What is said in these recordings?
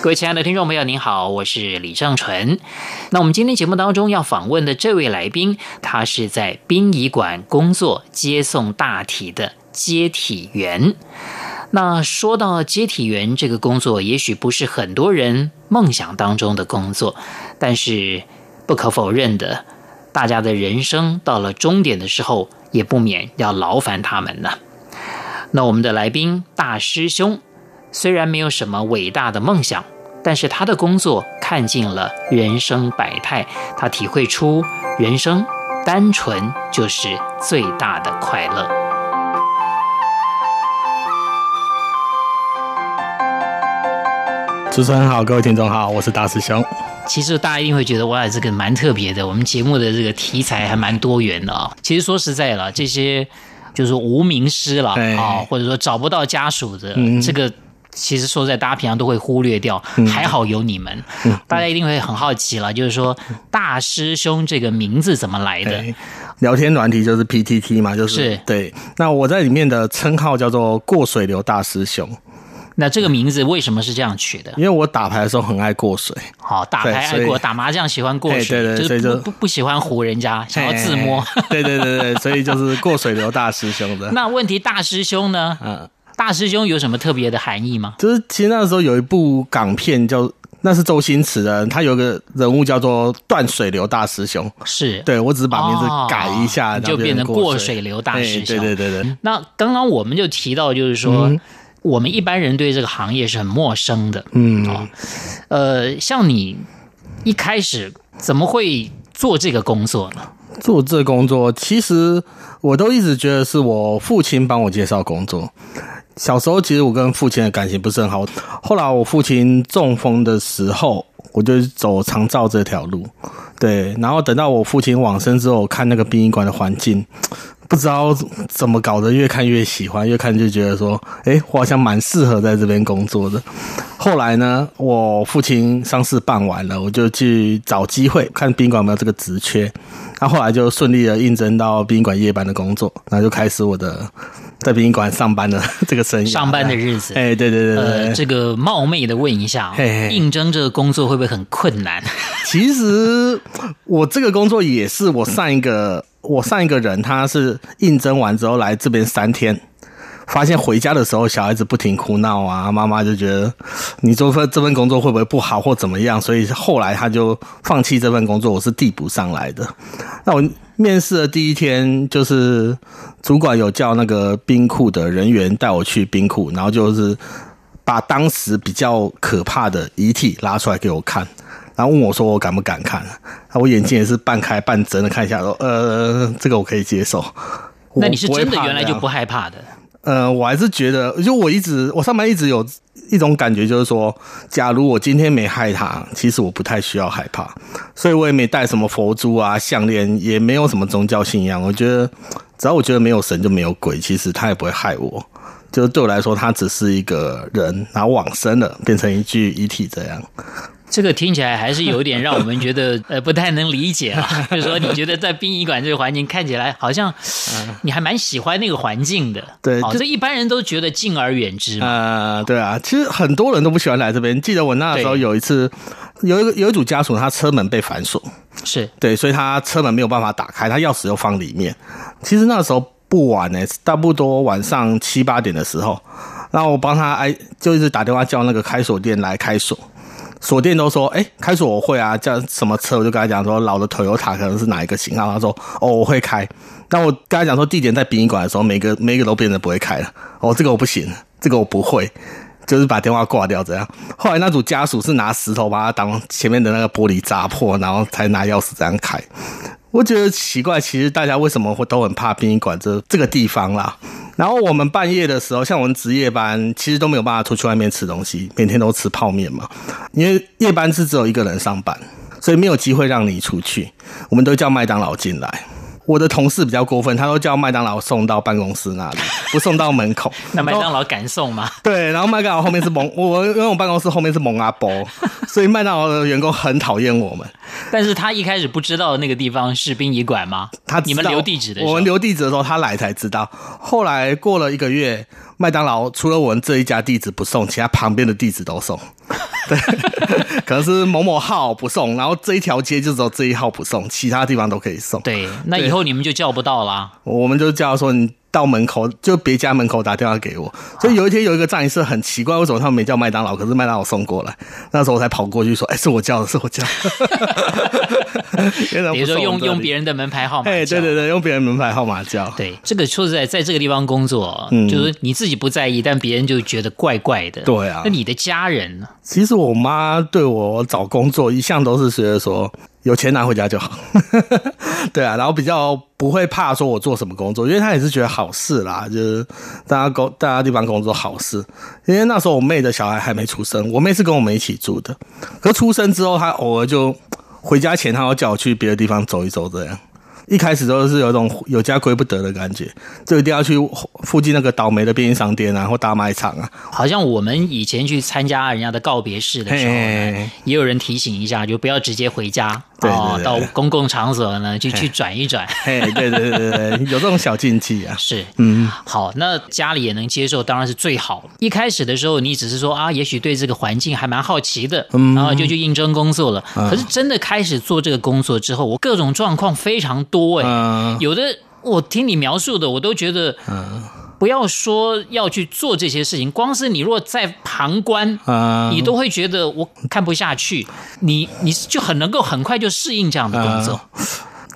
各位亲爱的听众朋友，您好，我是李正纯。那我们今天节目当中要访问的这位来宾，他是在殡仪馆工作、接送大体的接体员。那说到接体员这个工作，也许不是很多人梦想当中的工作，但是不可否认的，大家的人生到了终点的时候，也不免要劳烦他们呢。那我们的来宾大师兄。虽然没有什么伟大的梦想，但是他的工作看尽了人生百态，他体会出人生单纯就是最大的快乐。主持人好，各位听众好，我是大师兄。其实大家一定会觉得哇，这个蛮特别的，我们节目的这个题材还蛮多元的啊。其实说实在了，这些就是无名师了啊，或者说找不到家属的这个。其实说在，大家平常都会忽略掉，还好有你们，嗯、大家一定会很好奇了，就是说大师兄这个名字怎么来的？聊天软体就是 PTT 嘛，就是，是对。那我在里面的称号叫做过水流大师兄。那这个名字为什么是这样取的？因为我打牌的时候很爱过水。好，打牌爱过，打麻将喜欢过水，对对对，就是不不不喜欢唬人家，想要自摸。对对对对，所以就是过水流大师兄的。那问题大师兄呢？嗯。大师兄有什么特别的含义吗？就是其实那时候有一部港片叫，那是周星驰的，他有个人物叫做断水流大师兄。是，对，我只是把名字改一下，哦、就变成过水流大师兄。对对对对。那刚刚我们就提到，就是说、嗯、我们一般人对这个行业是很陌生的。嗯、哦，呃，像你一开始怎么会做这个工作呢？做这个工作，其实我都一直觉得是我父亲帮我介绍工作。小时候其实我跟父亲的感情不是很好，后来我父亲中风的时候，我就走长照这条路，对，然后等到我父亲往生之后，看那个殡仪馆的环境，不知道怎么搞的，越看越喜欢，越看就觉得说，诶，我好像蛮适合在这边工作的。后来呢，我父亲丧事办完了，我就去找机会看宾馆有没有这个职缺，那后来就顺利的应征到殡仪馆夜班的工作，那就开始我的。在殡仪馆上班的 这个生意，上班的日子，哎，对对对对，呃，这个冒昧的问一下，嘿嘿应征这个工作会不会很困难？其实我这个工作也是我上一个我上一个人，他是应征完之后来这边三天，发现回家的时候小孩子不停哭闹啊，妈妈就觉得你做份这份工作会不会不好或怎么样，所以后来他就放弃这份工作，我是递补上来的。那我。面试的第一天，就是主管有叫那个冰库的人员带我去冰库，然后就是把当时比较可怕的遗体拉出来给我看，然后问我说我敢不敢看？那我眼睛也是半开半睁的看一下，说呃，这个我可以接受。那你是真的原来就不害怕的？呃，我还是觉得，就我一直我上班一直有。一种感觉就是说，假如我今天没害他，其实我不太需要害怕，所以我也没带什么佛珠啊、项链，也没有什么宗教信仰。我觉得，只要我觉得没有神就没有鬼，其实他也不会害我。就对我来说，他只是一个人，然后往生了，变成一具遗体这样。这个听起来还是有点让我们觉得 呃不太能理解啊。就是说，你觉得在殡仪馆这个环境看起来好像你还蛮喜欢那个环境的。对，这一般人都觉得敬而远之嘛。呃，对啊，其实很多人都不喜欢来这边。记得我那时候有一次，有一个有一组家属，他车门被反锁，是对，所以他车门没有办法打开，他钥匙又放里面。其实那时候不晚呢，差不多晚上七八点的时候，然后我帮他哎，就一直打电话叫那个开锁店来开锁。锁店都说，哎、开锁我会啊，叫什么车我就跟他讲说，老的 Toyota 可能是哪一个型号，他说，哦，我会开。那我跟他讲说，地点在殡仪馆的时候，每个每个都变得不会开了。哦，这个我不行，这个我不会，就是把电话挂掉这样。后来那组家属是拿石头把他当前面的那个玻璃砸破，然后才拿钥匙这样开。我觉得奇怪，其实大家为什么会都很怕殡仪馆这这个地方啦？然后我们半夜的时候，像我们值夜班，其实都没有办法出去外面吃东西，每天都吃泡面嘛。因为夜班是只有一个人上班，所以没有机会让你出去，我们都叫麦当劳进来。我的同事比较过分，他都叫麦当劳送到办公室那里，不送到门口。那麦当劳敢送吗？对，然后麦当劳后面是蒙我，因为我办公室后面是蒙阿波，所以麦当劳的员工很讨厌我们。但是他一开始不知道那个地方是殡仪馆吗？他你们留地址的时候，我们留地址的时候，他来才知道。后来过了一个月，麦当劳除了我们这一家地址不送，其他旁边的地址都送。对，可能是某某号不送，然后这一条街就只有这一号不送，其他地方都可以送。对，那以后你们就叫不到啦。我们就叫说你到门口，就别家门口打电话给我。所以有一天有一个葬仪社很奇怪，为什么他们没叫麦当劳，可是麦当劳送过来？那时候我才跑过去说：“哎，是我叫的，是我叫的。”比如说用用别人的门牌号码，哎，对对对，用别人门牌号码叫。对，这个说实在，在这个地方工作，嗯，就是你自己不在意，但别人就觉得怪怪的。对啊，那你的家人呢？其实我妈对我找工作一向都是觉得说。有钱拿回家就好，对啊，然后比较不会怕说我做什么工作，因为他也是觉得好事啦，就是大家工大家地方工作好事。因为那时候我妹的小孩还没出生，我妹是跟我们一起住的，可出生之后，她偶尔就回家前，她要叫我去别的地方走一走，这样。一开始都是有一种有家归不得的感觉，就一定要去附近那个倒霉的便利商店啊，或大卖场啊。好像我们以前去参加人家的告别式的时候，也有人提醒一下，就不要直接回家。对，对，对，到公共场所呢，就去转一转。嘿，对对对对，有这种小禁忌啊。是，嗯，好，那家里也能接受，当然是最好。一开始的时候，你只是说啊，也许对这个环境还蛮好奇的，嗯，然后就去应征工作了。可是真的开始做这个工作之后，我各种状况非常多哎，有的我听你描述的，我都觉得，嗯。不要说要去做这些事情，光是你若在旁观，嗯，你都会觉得我看不下去。你你就很能够很快就适应这样的工作。嗯，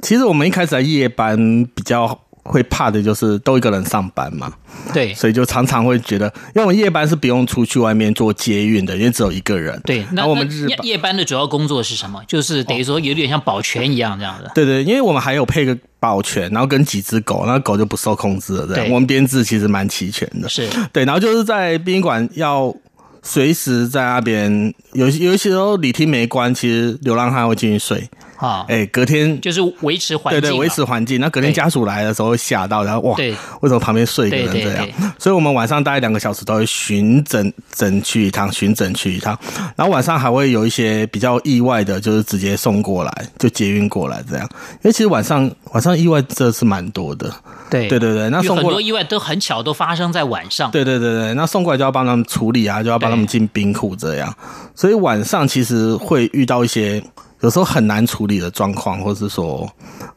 其实我们一开始在夜班比较会怕的就是都一个人上班嘛，对，所以就常常会觉得，因为我们夜班是不用出去外面做接运的，因为只有一个人。对，那我们日夜夜班的主要工作是什么？就是等于说有点像保全一样这样的。对对，因为我们还有配个。保全，然后跟几只狗，那狗就不受控制了。这样，对我们编制其实蛮齐全的。是对，然后就是在殡仪馆要随时在那边，有有些时候礼厅没关，其实流浪汉会进去睡。啊，哎，隔天就是维持环境，对对，维持环境。那隔天家属来的时候会吓到，然后哇，为什么旁边睡一个人这样？所以我们晚上大概两个小时都会巡诊诊去一趟，巡诊去一趟。然后晚上还会有一些比较意外的，就是直接送过来，就捷运过来这样。因为其实晚上晚上意外真的是蛮多的。对对对对，那送过来很多意外都很巧，都发生在晚上。对对对对，那送过来就要帮他们处理啊，就要帮他们进冰库这样。所以晚上其实会遇到一些。有时候很难处理的状况，或是说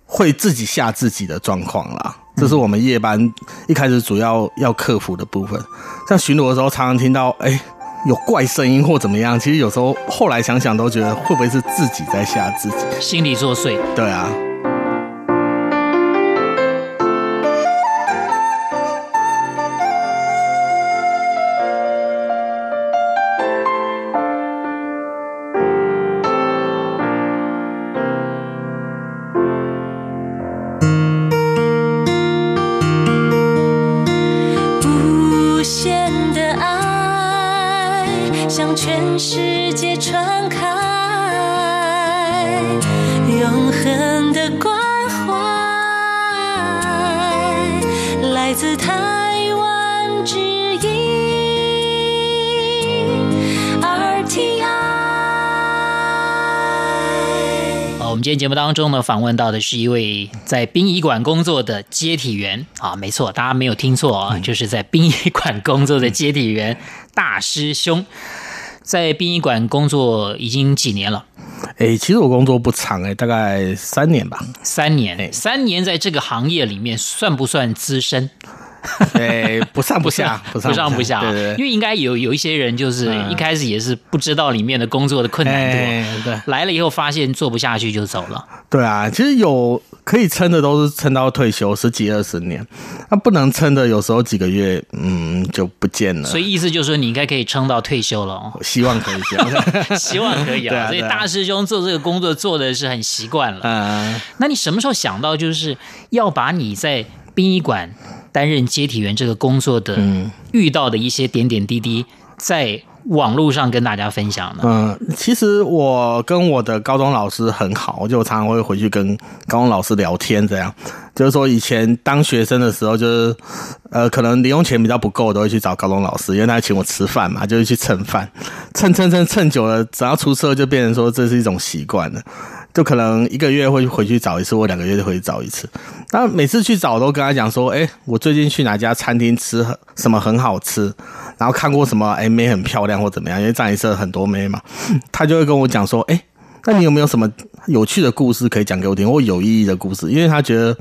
会自己吓自己的状况啦，这是我们夜班一开始主要要克服的部分。像巡逻的时候，常常听到哎、欸、有怪声音或怎么样，其实有时候后来想想都觉得会不会是自己在吓自己，心理作祟。对啊。节目当中呢，访问到的是一位在殡仪馆工作的接体员啊，没错，大家没有听错啊，就是在殡仪馆工作的接体员大师兄，在殡仪馆工作已经几年了？哎，其实我工作不长哎，大概三年吧。三年，三年在这个行业里面算不算资深？对，不上不下，不上不下，不上不下，对对对，因为应该有有一些人，就是一开始也是不知道里面的工作的困难度，对，来了以后发现做不下去就走了。对啊，其实有可以撑的都是撑到退休十几二十年，那不能撑的有时候几个月，嗯，就不见了。所以意思就是说，你应该可以撑到退休了哦。希望可以这样，希望可以啊。所以大师兄做这个工作做的是很习惯了。嗯，那你什么时候想到就是要把你在殡仪馆担任接体员这个工作的遇到的一些点点滴滴，在网络上跟大家分享呢？嗯，其实我跟我的高中老师很好，我就常常会回去跟高中老师聊天，这样就是说以前当学生的时候，就是呃，可能零用钱比较不够，都会去找高中老师，因为他请我吃饭嘛，就会去蹭饭，蹭蹭蹭蹭久了，只要出社就变成说这是一种习惯了。就可能一个月会回去找一次，或两个月就回去找一次。那每次去找都跟他讲说，哎、欸，我最近去哪家餐厅吃什么很好吃，然后看过什么，哎、欸，妹很漂亮或怎么样，因为站一社很多妹嘛，他就会跟我讲说，哎、欸，那你有没有什么有趣的故事可以讲给我听，或有意义的故事？因为他觉得。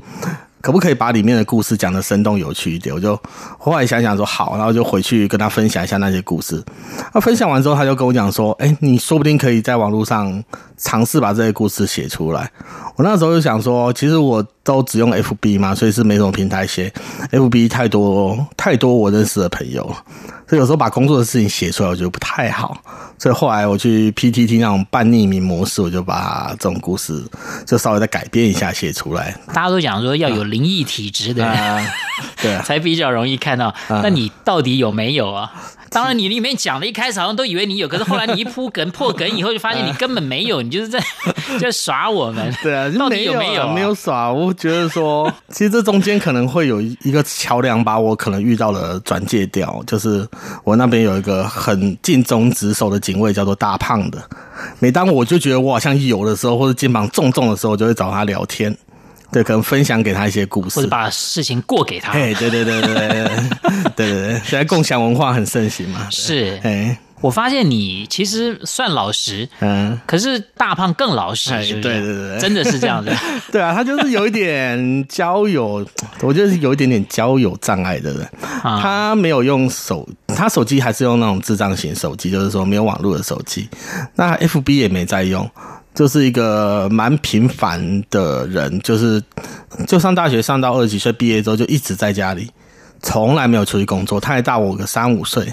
可不可以把里面的故事讲得生动有趣一点？我就后来想想说好，然后就回去跟他分享一下那些故事。那分享完之后，他就跟我讲说：“哎，你说不定可以在网络上尝试把这些故事写出来。”我那时候就想说，其实我都只用 FB 嘛，所以是没什么平台写。FB 太多太多我认识的朋友，所以有时候把工作的事情写出来，我觉得不太好。所以后来我去 PTT 那种半匿名模式，我就把这种故事就稍微再改变一下写出来。大家都讲说要有灵异体质的人，啊，对，才比较容易看到。那你到底有没有啊？当然，你里面讲的一开始好像都以为你有，可是后来你一铺梗破梗以后，就发现你根本没有，你就是在 在耍我们。对 啊，到底有没有啊？没有耍。我觉得说，其实这中间可能会有一个桥梁，把我可能遇到的转借掉。就是我那边有一个很尽忠职守的警卫，叫做大胖的。每当我就觉得我好像有的时候，或者肩膀重重的时候，我就会找他聊天。对，可能分享给他一些故事，或者把事情过给他。哎，对对对对对对对对，现在共享文化很盛行嘛。是，哎，我发现你其实算老实，嗯，可是大胖更老实，是是对对对，真的是这样子。对啊，他就是有一点交友，我觉得是有一点点交友障碍的人。他没有用手，他手机还是用那种智障型手机，就是说没有网络的手机。那 FB 也没在用。就是一个蛮平凡的人，就是就上大学上到二十几岁毕业之后就一直在家里，从来没有出去工作。他还大我个三五岁，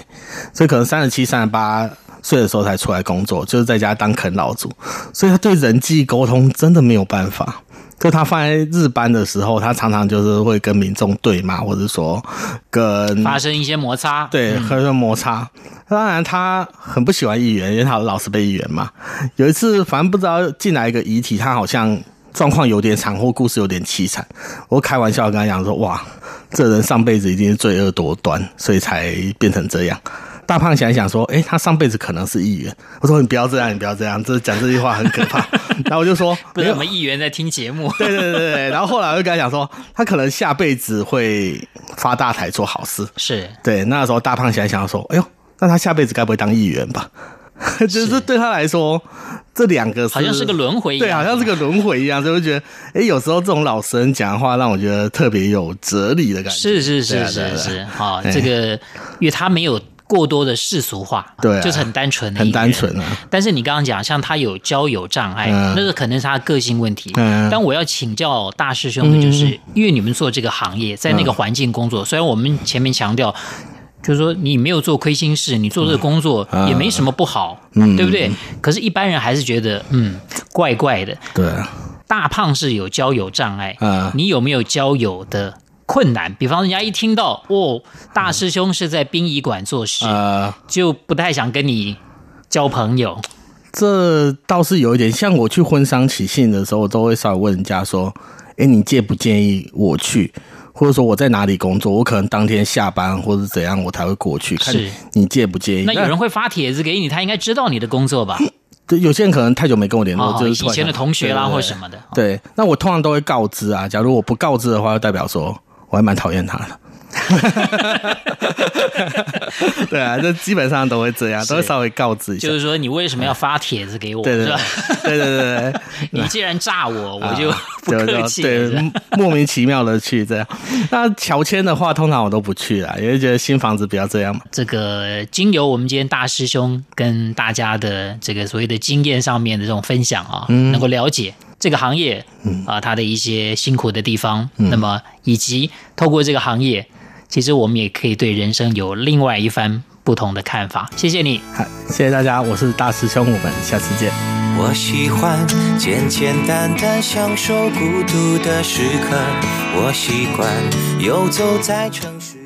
所以可能三十七、三十八岁的时候才出来工作，就是在家当啃老族。所以他对人际沟通真的没有办法。就他放在日班的时候，他常常就是会跟民众对骂，或者说跟发生一些摩擦，对，发生摩擦。当然，他很不喜欢议员，因为他老是被议员嘛。有一次，反正不知道进来一个遗体，他好像状况有点惨，或故事有点凄惨。我开玩笑跟他讲说：“哇，这人上辈子一定是罪恶多端，所以才变成这样。”大胖想一想说：“哎，他上辈子可能是议员。”我说：“你不要这样，你不要这样，这讲这句话很可怕。”然后我就说：“不是我们议员在听节目。”对对对对。然后后来我就跟他讲说：“他可能下辈子会发大财，做好事。”是对。那时候大胖想一想说：“哎呦，那他下辈子该不会当议员吧？” 就是对他来说，这两个好像是个轮回一样，对，好像是个轮回一样，所以我觉得，哎，有时候这种老实人讲的话，让我觉得特别有哲理的感觉。是是是是是，好，这个因为他没有。过多的世俗化，对，就是很单纯的，很单纯啊。但是你刚刚讲，像他有交友障碍，那个可能是他个性问题。但我要请教大师兄的就是，因为你们做这个行业，在那个环境工作，虽然我们前面强调，就是说你没有做亏心事，你做这个工作也没什么不好，对不对？可是，一般人还是觉得，嗯，怪怪的。对，大胖是有交友障碍，你有没有交友的？困难，比方人家一听到哦，大师兄是在殡仪馆做事，呃，就不太想跟你交朋友。这倒是有一点，像我去婚丧喜庆的时候，我都会稍微问人家说：“哎，你介不介意我去？或者说我在哪里工作？我可能当天下班或者怎样，我才会过去。看你介不介意？那有人会发帖子给你，他应该知道你的工作吧？对，有些人可能太久没跟我联络，哦、就是以前的同学啦，或什么的。对，那我通常都会告知啊。假如我不告知的话，就代表说。我还蛮讨厌他的，对啊，这基本上都会这样，都会稍微告知一下。就是说，你为什么要发帖子给我？对对对，对对对，你既然炸我，我就 不客气。对，莫名其妙的去这样。那乔迁的话，通常我都不去啦，因为觉得新房子不要这样嘛。这个经由我们今天大师兄跟大家的这个所谓的经验上面的这种分享啊，能够了解。这个行业，啊，它的一些辛苦的地方，嗯、那么以及透过这个行业，其实我们也可以对人生有另外一番不同的看法。谢谢你，好，谢谢大家，我是大师兄，我们下次见。我喜欢简简单单享受孤独的时刻，我习惯游走在城市。